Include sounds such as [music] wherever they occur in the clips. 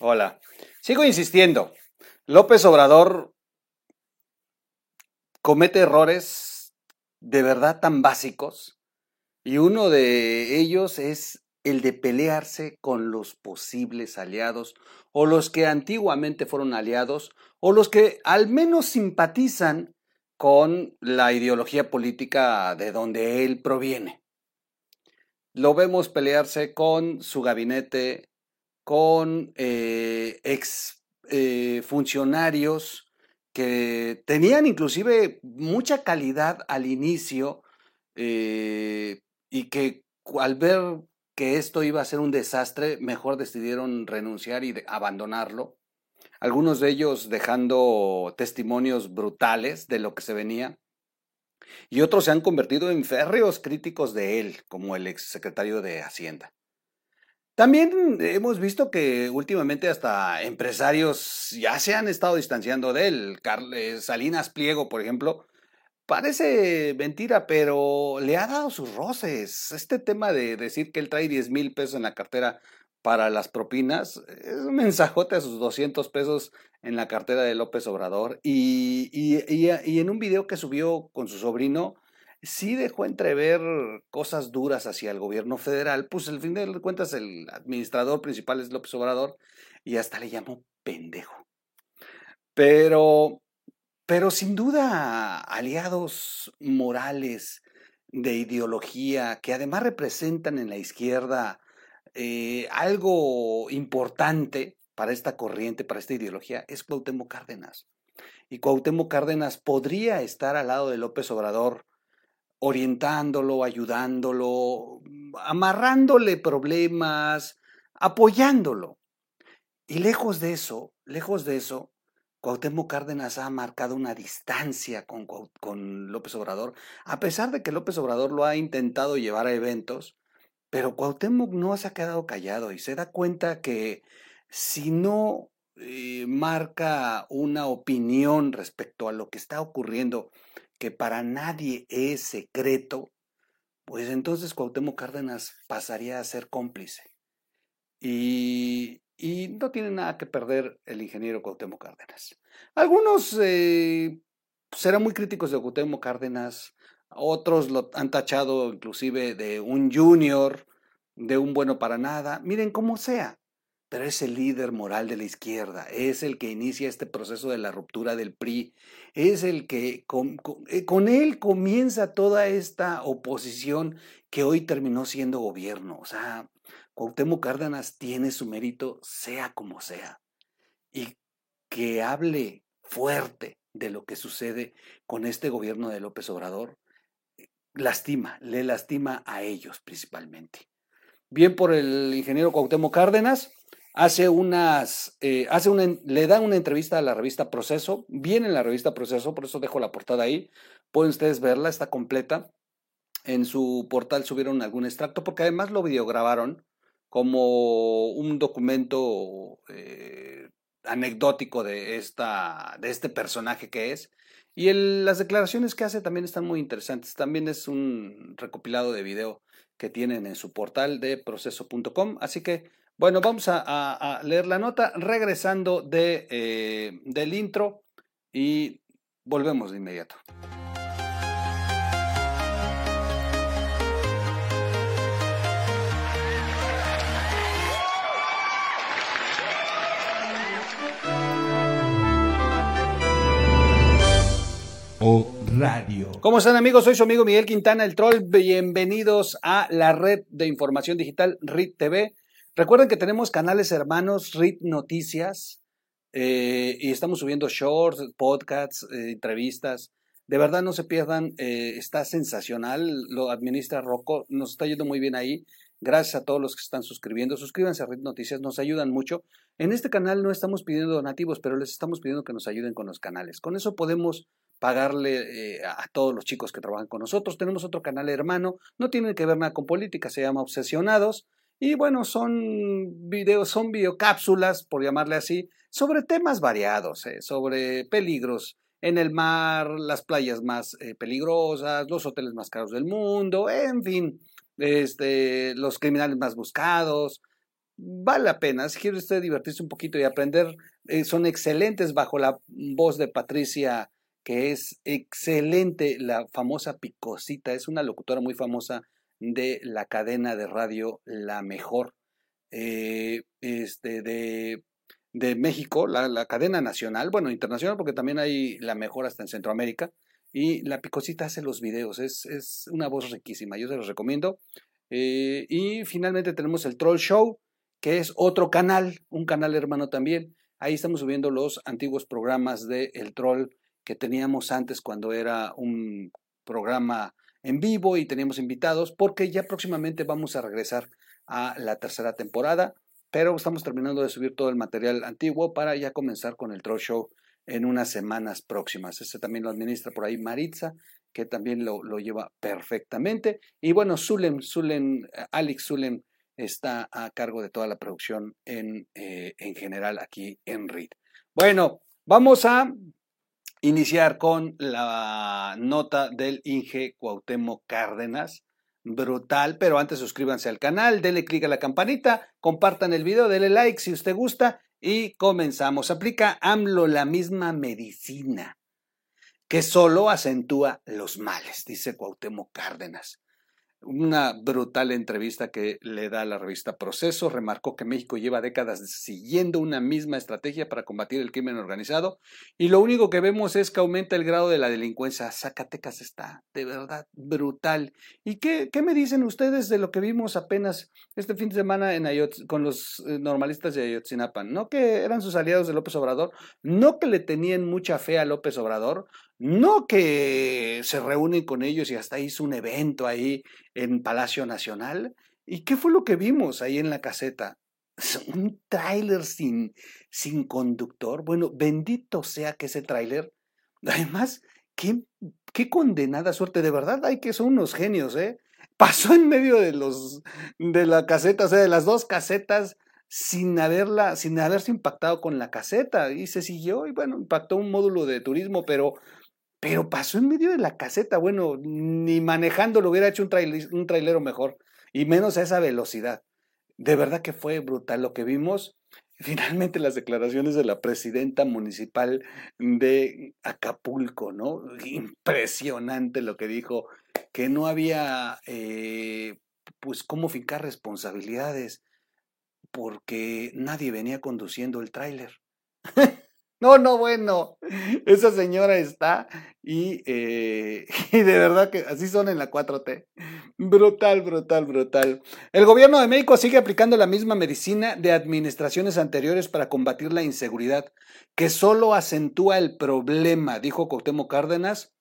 Hola. Sigo insistiendo. López Obrador comete errores de verdad tan básicos y uno de ellos es el de pelearse con los posibles aliados o los que antiguamente fueron aliados o los que al menos simpatizan con la ideología política de donde él proviene. Lo vemos pelearse con su gabinete, con eh, ex eh, funcionarios que tenían inclusive mucha calidad al inicio eh, y que al ver que esto iba a ser un desastre, mejor decidieron renunciar y abandonarlo. Algunos de ellos dejando testimonios brutales de lo que se venía. Y otros se han convertido en férreos críticos de él, como el exsecretario de Hacienda. También hemos visto que últimamente hasta empresarios ya se han estado distanciando de él. Salinas Pliego, por ejemplo, parece mentira, pero le ha dado sus roces. Este tema de decir que él trae 10 mil pesos en la cartera para las propinas es un mensajote a sus 200 pesos en la cartera de López Obrador. Y, y, y en un video que subió con su sobrino, sí dejó entrever cosas duras hacia el gobierno federal, pues al fin de cuentas el administrador principal es López Obrador y hasta le llamó pendejo. Pero, pero sin duda aliados morales de ideología que además representan en la izquierda eh, algo importante para esta corriente, para esta ideología, es Cuauhtémoc Cárdenas. Y Cuauhtémoc Cárdenas podría estar al lado de López Obrador orientándolo, ayudándolo, amarrándole problemas, apoyándolo. Y lejos de eso, lejos de eso, Cuauhtémoc Cárdenas ha marcado una distancia con, López Obrador, a pesar de que López Obrador lo ha intentado llevar a eventos, pero Cuauhtémoc no se ha quedado callado y se da cuenta que si no eh, marca una opinión respecto a lo que está ocurriendo que para nadie es secreto, pues entonces Cuauhtémoc Cárdenas pasaría a ser cómplice. Y, no tiene nada que perder el ingeniero Cuauhtémoc Cárdenas. Algunos eh, serán muy críticos de Cuauhtémoc Cárdenas, otros lo han tachado inclusive de un junior, de un bueno para nada. Miren, como sea, es el líder moral de la izquierda, es el que inicia este proceso de la ruptura del PRI, es el que con, eh, él comienza toda esta oposición que hoy terminó siendo gobierno. O sea, Cuauhtémoc Cárdenas tiene su mérito sea como sea. Y que hable fuerte de lo que sucede con este gobierno de López Obrador, lastima, le lastima a ellos principalmente. Bien por el ingeniero Cuauhtémoc Cárdenas, hace unas, eh, hace una, le da una entrevista a la revista Proceso, viene en la revista Proceso, por eso dejo la portada ahí, pueden ustedes verla, está completa. En su portal subieron algún extracto, porque además lo videograbaron como un documento eh, anecdótico de, esta, de este personaje que es. Y las declaraciones que hace también están muy interesantes. También es un recopilado de video que tienen en su portal de proceso.com. Así que bueno, vamos a, leer la nota regresando de, eh, del intro y volvemos de inmediato. O Radio. ¿Cómo están amigos? Soy su amigo Miguel Quintana, el troll. Bienvenidos a la red de información digital RIT TV Recuerden que tenemos canales hermanos, RIT Noticias, eh, y estamos subiendo shorts, podcasts, eh, entrevistas. De verdad no se pierdan, eh, está sensacional, lo administra Rocco, nos está yendo muy bien ahí. Gracias a todos los que están suscribiendo. Suscríbanse a Red Noticias, nos ayudan mucho. En este canal no estamos pidiendo donativos, pero les estamos pidiendo que nos ayuden con los canales. Con eso podemos pagarle a todos los chicos que trabajan con nosotros. Tenemos otro canal hermano, no tiene que ver nada con política, se llama Obsesionados. Y bueno, son videos, son videocápsulas, por llamarle así, sobre temas variados, eh, sobre peligros en el mar, las playas más eh, peligrosas, los hoteles más caros del mundo, en fin, este, los criminales más buscados, vale la pena. Si quiere usted divertirse un poquito y aprender, eh, son excelentes bajo la voz de Patricia, que es excelente, la famosa Picosita, es una locutora muy famosa de la cadena de radio La Mejor, eh, este, de, de México, la, la, cadena nacional, bueno, internacional, porque también hay La Mejor hasta en Centroamérica, y la Picosita hace los videos, es, es una voz riquísima, yo se los recomiendo. Eh, y finalmente tenemos el Troll Show, que es otro canal, un canal hermano también. Ahí estamos subiendo los antiguos programas de El Troll que teníamos antes cuando era un programa en vivo y teníamos invitados, porque ya próximamente vamos a regresar a la tercera temporada, pero estamos terminando de subir todo el material antiguo para ya comenzar con el Troll Show en unas semanas próximas. Este también lo administra por ahí Maritza, que también lo, lo lleva perfectamente. Y bueno, Zulem, Zulem, Alex Zulem está a cargo de toda la producción en, eh, en general aquí en RID. Bueno, vamos a iniciar con la nota del Inge Cuauhtémoc Cárdenas. Brutal, pero antes suscríbanse al canal, denle clic a la campanita, compartan el video, denle like si usted gusta y comenzamos. Aplica AMLO la misma medicina que solo acentúa los males, dice Cuauhtémoc Cárdenas una brutal entrevista que le da a la revista Proceso. Remarcó que México lleva décadas siguiendo una misma estrategia para combatir el crimen organizado y lo único que vemos es que aumenta el grado de la delincuencia. Zacatecas está de verdad brutal. ¿Y qué, qué me dicen ustedes de lo que vimos apenas este fin de semana en con los eh, normalistas de Ayotzinapa? No que eran sus aliados de López Obrador, no que le tenían mucha fe a López Obrador, no que se reúnen con ellos y hasta hizo un evento ahí en Palacio Nacional. ¿Y qué fue lo que vimos ahí en la caseta? [laughs] Un tráiler sin, sin conductor. Bueno, bendito sea que ese tráiler. Además, qué, qué condenada suerte. De verdad, hay que son unos genios, ¿eh? Pasó en medio de los de la caseta, o sea, de las dos casetas, sin haberla, sin haberse impactado con la caseta. Y se siguió, y bueno, impactó un módulo de turismo, pero pero pasó en medio de la caseta. Bueno, ni manejando lo hubiera hecho un, un trailero mejor, y menos a esa velocidad. De verdad que fue brutal lo que vimos. [laughs] Finalmente las declaraciones de la presidenta municipal de Acapulco, ¿no? Impresionante lo que dijo, que no había, eh, pues, cómo fincar responsabilidades, porque nadie venía conduciendo el tráiler. [laughs] No, no, bueno, esa señora está y, eh, [laughs] y, de verdad que así son en la 4T. Brutal, brutal, brutal. El gobierno de México sigue aplicando la misma medicina de administraciones anteriores para combatir la inseguridad, que solo acentúa el problema, dijo Cuauhtémoc Cárdenas,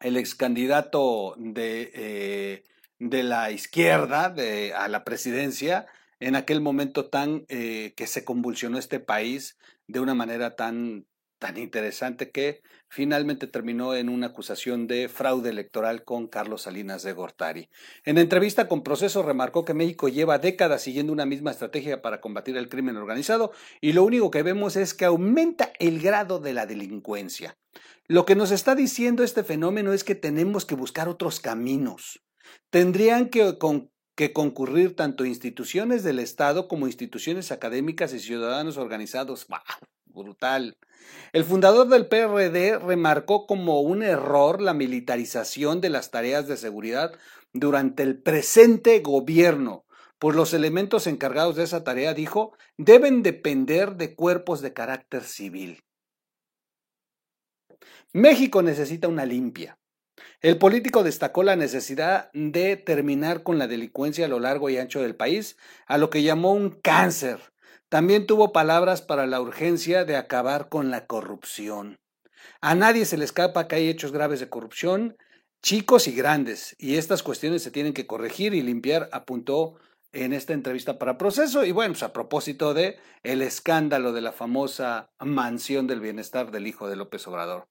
el ex candidato de, eh, de la izquierda a la presidencia, en aquel momento tan eh, que se convulsionó este país de una manera tan, tan interesante que finalmente terminó en una acusación de fraude electoral con Carlos Salinas de Gortari. En entrevista con Proceso remarcó que México lleva décadas siguiendo una misma estrategia para combatir el crimen organizado y lo único que vemos es que aumenta el grado de la delincuencia. Lo que nos está diciendo este fenómeno es que tenemos que buscar otros caminos. Tendrían que, que concurrir tanto instituciones del Estado como instituciones académicas y ciudadanos organizados. Brutal. El fundador del PRD remarcó como un error la militarización de las tareas de seguridad durante el presente gobierno, pues los elementos encargados de esa tarea, dijo, deben depender de cuerpos de carácter civil. México necesita una limpia, el político destacó la necesidad de terminar con la delincuencia a lo largo y ancho del país, a lo que llamó un cáncer. También tuvo palabras para la urgencia de acabar con la corrupción. A nadie se le escapa que hay hechos graves de corrupción, chicos y grandes, y estas cuestiones se tienen que corregir y limpiar, apuntó en esta entrevista para proceso. Y bueno, pues a propósito de el escándalo de la famosa mansión del bienestar del hijo de López Obrador.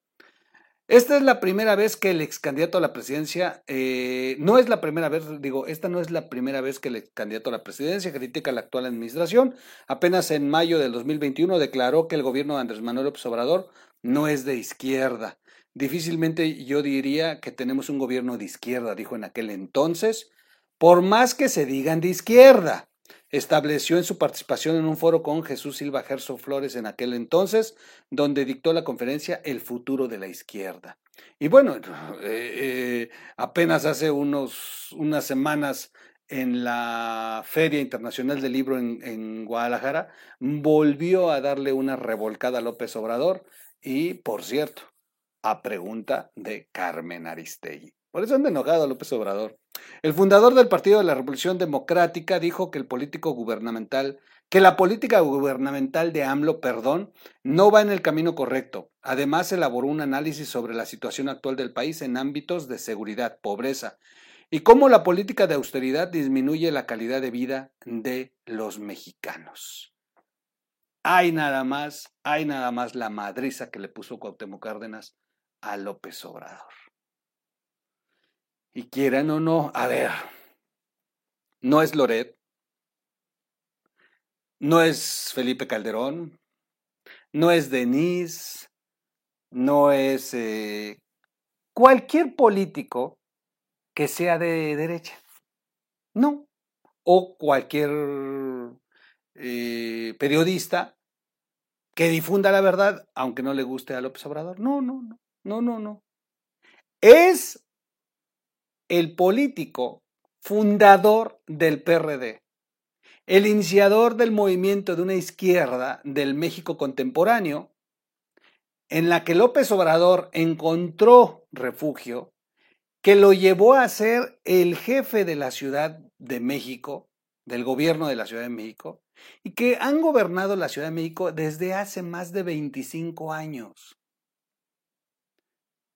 Esta es la primera vez que el ex candidato a la presidencia, eh, no es la primera vez, digo, esta no es la primera vez que el ex candidato a la presidencia critica la actual administración. Apenas en mayo del 2021 declaró que el gobierno de Andrés Manuel López Obrador no es de izquierda. Difícilmente yo diría que tenemos un gobierno de izquierda, dijo en aquel entonces, por más que se digan de izquierda. Estableció en su participación en un foro con Jesús Silva Gerso Flores en aquel entonces, donde dictó la conferencia El futuro de la izquierda. Y bueno, eh, eh, apenas hace unos, unas semanas en la Feria Internacional del Libro en, en, Guadalajara, volvió a darle una revolcada a López Obrador y, por cierto, a pregunta de Carmen Aristegui. Por eso anda enojado López Obrador. El fundador del Partido de la Revolución Democrática dijo que el político gubernamental, que la política gubernamental de AMLO, perdón, no va en el camino correcto. Además, elaboró un análisis sobre la situación actual del país en ámbitos de seguridad, pobreza y cómo la política de austeridad disminuye la calidad de vida de los mexicanos. Hay nada más, hay nada más la madriza que le puso Cuauhtémoc Cárdenas a López Obrador. Y quieran o no, a ver, no es Loret, no es Felipe Calderón, no es Denise, no es eh, cualquier político que sea de derecha. No. O cualquier eh, periodista que difunda la verdad, aunque no le guste a López Obrador. No, no, no, no, no, no. Es el político fundador del PRD, el iniciador del movimiento de una izquierda del México contemporáneo, en la que López Obrador encontró refugio, que lo llevó a ser el jefe de la Ciudad de México, del gobierno de la Ciudad de México, y que han gobernado la Ciudad de México desde hace más de 25 años,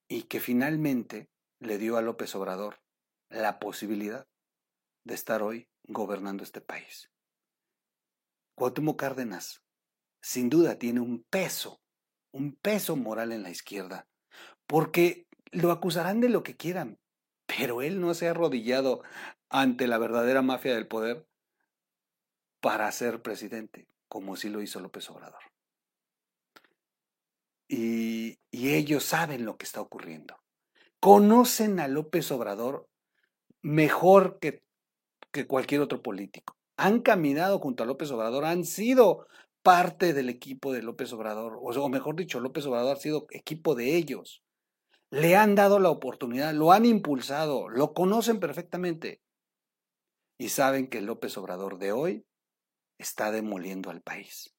y que finalmente le dio a López Obrador la posibilidad de estar hoy gobernando este país. Cuauhtémoc Cárdenas, sin duda, tiene un peso, un peso moral en la izquierda, porque lo acusarán de lo que quieran, pero él no se ha arrodillado ante la verdadera mafia del poder para ser presidente, como sí lo hizo López Obrador. Y, y ellos saben lo que está ocurriendo. Conocen a López Obrador mejor que, que cualquier otro político. Han caminado junto a López Obrador, han sido parte del equipo de López Obrador, o mejor dicho, López Obrador ha sido equipo de ellos. Le han dado la oportunidad, lo han impulsado, lo conocen perfectamente. Y saben que López Obrador de hoy está demoliendo al país.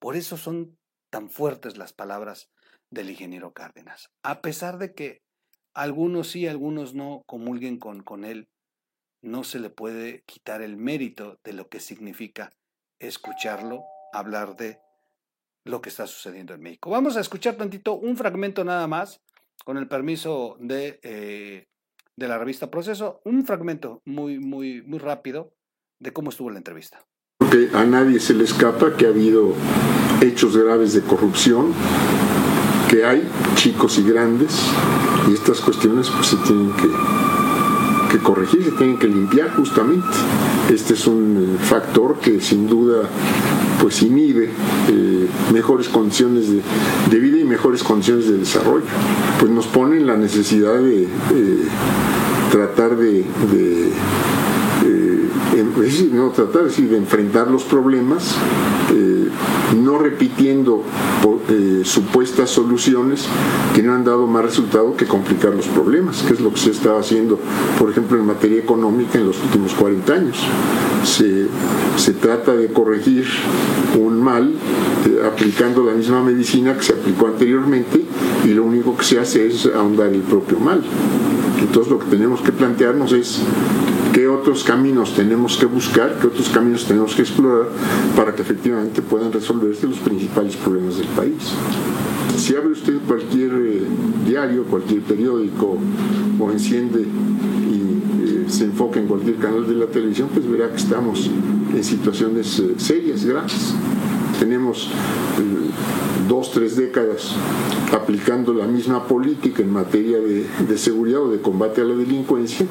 Por eso son tan fuertes las palabras del ingeniero Cárdenas. A pesar de que algunos sí, algunos no comulguen con, con él, no se le puede quitar el mérito de lo que significa escucharlo hablar de lo que está sucediendo en México. Vamos a escuchar tantito un fragmento nada más, con el permiso de, eh, de la revista Proceso, un fragmento muy, muy, muy rápido de cómo estuvo la entrevista. A nadie se le escapa que ha habido hechos graves de corrupción que hay, chicos y grandes, y estas cuestiones pues se tienen que, que corregir, se tienen que limpiar justamente. Este es un eh, factor que sin duda pues inhibe eh, mejores condiciones de, de, vida y mejores condiciones de desarrollo. Pues nos pone en la necesidad de eh, tratar de, es decir, no tratar decir, de enfrentar los problemas, no repitiendo eh, supuestas soluciones que no han dado más resultado que complicar los problemas, que es lo que se está haciendo, por ejemplo, en materia económica en los últimos 40 años. Se, se trata de corregir un mal eh, aplicando la misma medicina que se aplicó anteriormente y lo único que se hace es ahondar el propio mal. Entonces lo que tenemos que plantearnos es qué otros caminos tenemos que buscar, qué otros caminos tenemos que explorar para que efectivamente puedan resolverse los principales problemas del país. Si abre usted cualquier eh, diario, cualquier periódico o enciende y eh, se enfoca en cualquier canal de la televisión, pues verá que estamos en situaciones eh, serias, graves. Tenemos dos, tres décadas aplicando la misma política en materia de, seguridad o de combate a la delincuencia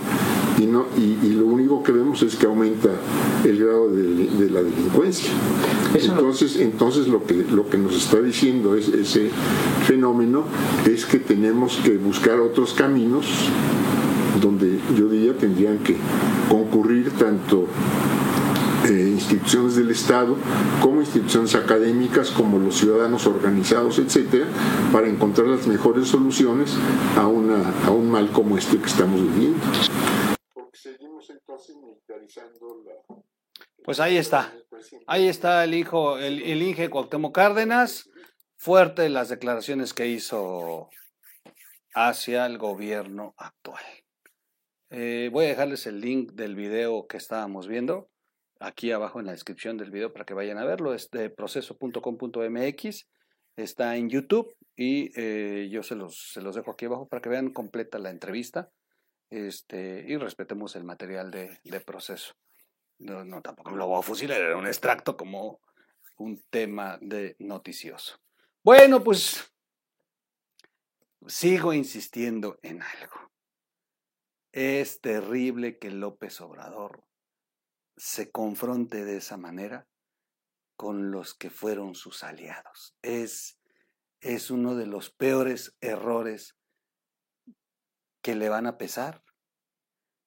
y, no, y, lo único que vemos es que aumenta el grado de, la delincuencia. Entonces, entonces lo, que, lo que nos está diciendo es, ese fenómeno es que tenemos que buscar otros caminos donde yo diría tendrían que concurrir tanto eh, instituciones del Estado, como instituciones académicas, como los ciudadanos organizados, etcétera, para encontrar las mejores soluciones a, una, a un mal como este que estamos viviendo. Porque seguimos entonces militarizando la. Pues ahí está. Ahí está el hijo, el, el Inge Cuauhtémoc Cárdenas. Fuerte las declaraciones que hizo hacia el gobierno actual. Eh, voy a dejarles el link del video que estábamos viendo aquí abajo en la descripción del video para que vayan a verlo. Es de proceso.com.mx. Está en YouTube y eh, yo se los, se los dejo aquí abajo para que vean completa la entrevista este, y respetemos el material de, de proceso. No, no, tampoco lo voy a fusilar, era un extracto como un tema de noticioso. Bueno, pues sigo insistiendo en algo. Es terrible que López Obrador se confronte de esa manera con los que fueron sus aliados. Es, es uno de los peores errores que le van a pesar,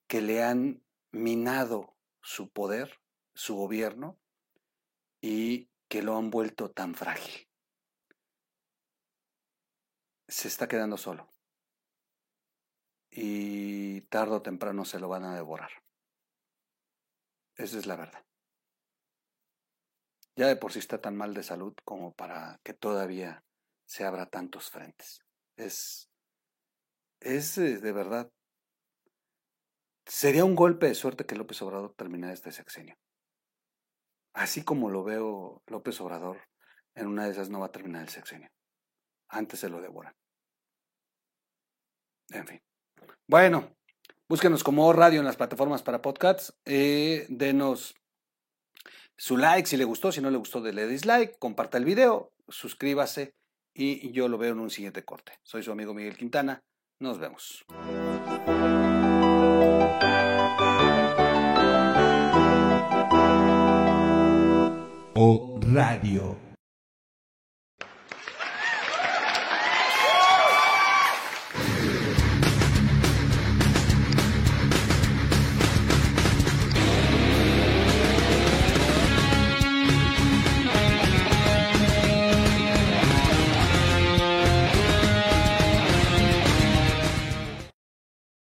que le han minado su poder, su gobierno, y que lo han vuelto tan frágil. Se está quedando solo. Y tarde o temprano se lo van a devorar. Esa es la verdad. Ya de por sí está tan mal de salud como para que todavía se abra tantos frentes. Es, es eh, de verdad. Sería un golpe de suerte que López Obrador terminara este sexenio. Así como lo veo López Obrador, en una de esas no va a terminar el sexenio. Antes se lo devoran. En fin. Bueno, Búsquenos como radio en las plataformas para podcasts. Eh, denos su like si le gustó, si no le gustó, dele dislike, comparta el video, suscríbase y yo lo veo en un siguiente corte. Soy su amigo Miguel Quintana. Nos vemos. O Radio.